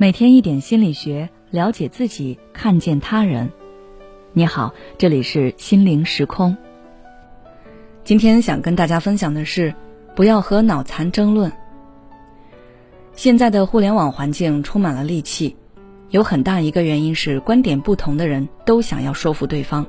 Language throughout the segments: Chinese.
每天一点心理学，了解自己，看见他人。你好，这里是心灵时空。今天想跟大家分享的是，不要和脑残争论。现在的互联网环境充满了戾气，有很大一个原因是观点不同的人都想要说服对方，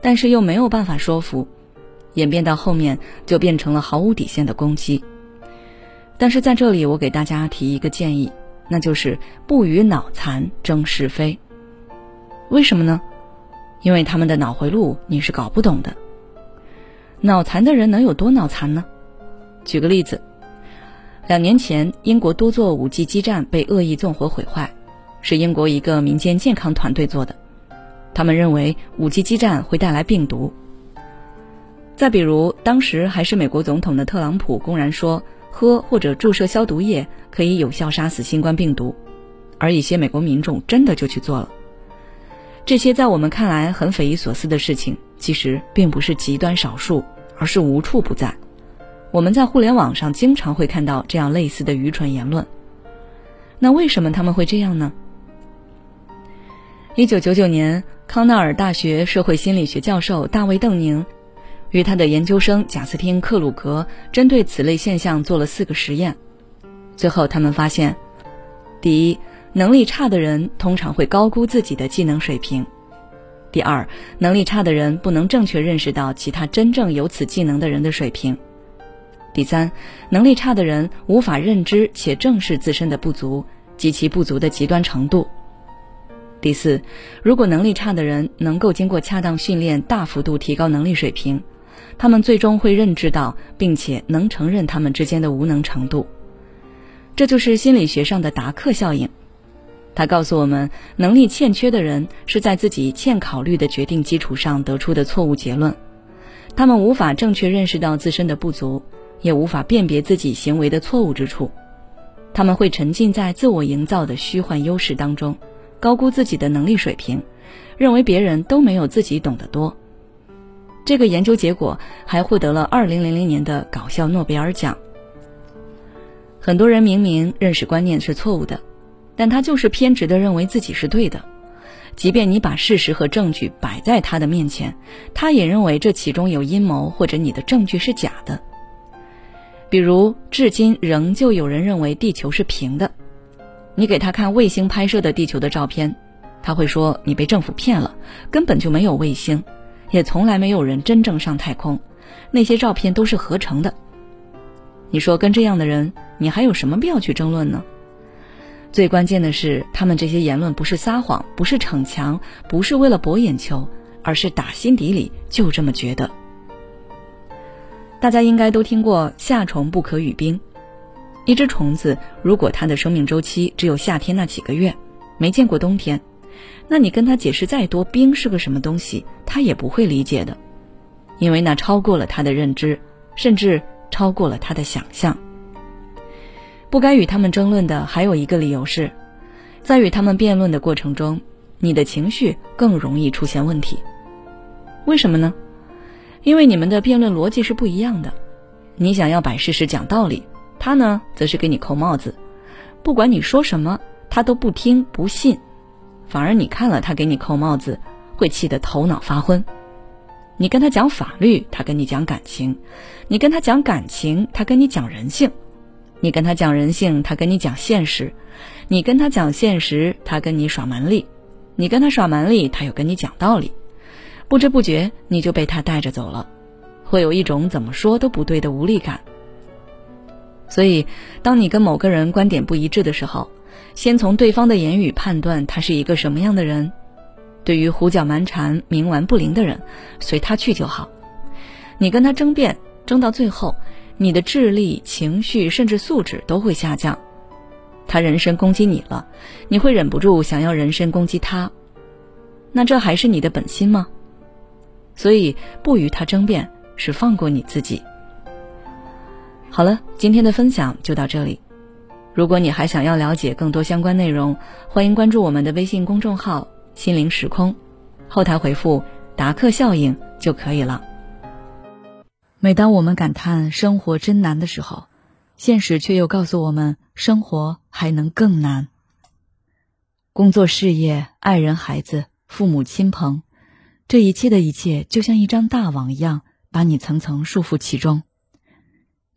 但是又没有办法说服，演变到后面就变成了毫无底线的攻击。但是在这里，我给大家提一个建议。那就是不与脑残争是非。为什么呢？因为他们的脑回路你是搞不懂的。脑残的人能有多脑残呢？举个例子，两年前英国多座 5G 基站被恶意纵火毁坏，是英国一个民间健康团队做的。他们认为 5G 基站会带来病毒。再比如，当时还是美国总统的特朗普公然说。喝或者注射消毒液可以有效杀死新冠病毒，而一些美国民众真的就去做了。这些在我们看来很匪夷所思的事情，其实并不是极端少数，而是无处不在。我们在互联网上经常会看到这样类似的愚蠢言论。那为什么他们会这样呢？一九九九年，康奈尔大学社会心理学教授大卫·邓宁。与他的研究生贾斯汀·克鲁格针对此类现象做了四个实验，最后他们发现：第一，能力差的人通常会高估自己的技能水平；第二，能力差的人不能正确认识到其他真正有此技能的人的水平；第三，能力差的人无法认知且正视自身的不足及其不足的极端程度；第四，如果能力差的人能够经过恰当训练，大幅度提高能力水平。他们最终会认知到，并且能承认他们之间的无能程度。这就是心理学上的达克效应。它告诉我们，能力欠缺的人是在自己欠考虑的决定基础上得出的错误结论。他们无法正确认识到自身的不足，也无法辨别自己行为的错误之处。他们会沉浸在自我营造的虚幻优势当中，高估自己的能力水平，认为别人都没有自己懂得多。这个研究结果还获得了2000年的搞笑诺贝尔奖。很多人明明认识观念是错误的，但他就是偏执的认为自己是对的，即便你把事实和证据摆在他的面前，他也认为这其中有阴谋或者你的证据是假的。比如，至今仍旧有人认为地球是平的，你给他看卫星拍摄的地球的照片，他会说你被政府骗了，根本就没有卫星。也从来没有人真正上太空，那些照片都是合成的。你说跟这样的人，你还有什么必要去争论呢？最关键的是，他们这些言论不是撒谎，不是逞强，不是为了博眼球，而是打心底里就这么觉得。大家应该都听过“夏虫不可语冰”，一只虫子如果它的生命周期只有夏天那几个月，没见过冬天。那你跟他解释再多冰是个什么东西，他也不会理解的，因为那超过了他的认知，甚至超过了他的想象。不该与他们争论的还有一个理由是，在与他们辩论的过程中，你的情绪更容易出现问题。为什么呢？因为你们的辩论逻辑是不一样的。你想要摆事实讲道理，他呢则是给你扣帽子，不管你说什么，他都不听不信。反而你看了他给你扣帽子，会气得头脑发昏。你跟他讲法律，他跟你讲感情；你跟他讲感情，他跟你讲人性；你跟他讲人性，他跟你讲现实；你跟他讲现实，他跟你耍蛮力；你跟他耍蛮力，他又跟你讲道理。不知不觉你就被他带着走了，会有一种怎么说都不对的无力感。所以，当你跟某个人观点不一致的时候，先从对方的言语判断他是一个什么样的人。对于胡搅蛮缠、冥顽不灵的人，随他去就好。你跟他争辩，争到最后，你的智力、情绪甚至素质都会下降。他人身攻击你了，你会忍不住想要人身攻击他。那这还是你的本心吗？所以不与他争辩，是放过你自己。好了，今天的分享就到这里。如果你还想要了解更多相关内容，欢迎关注我们的微信公众号“心灵时空”，后台回复“达克效应”就可以了。每当我们感叹生活真难的时候，现实却又告诉我们，生活还能更难。工作、事业、爱人、孩子、父母亲朋，这一切的一切，就像一张大网一样，把你层层束缚其中。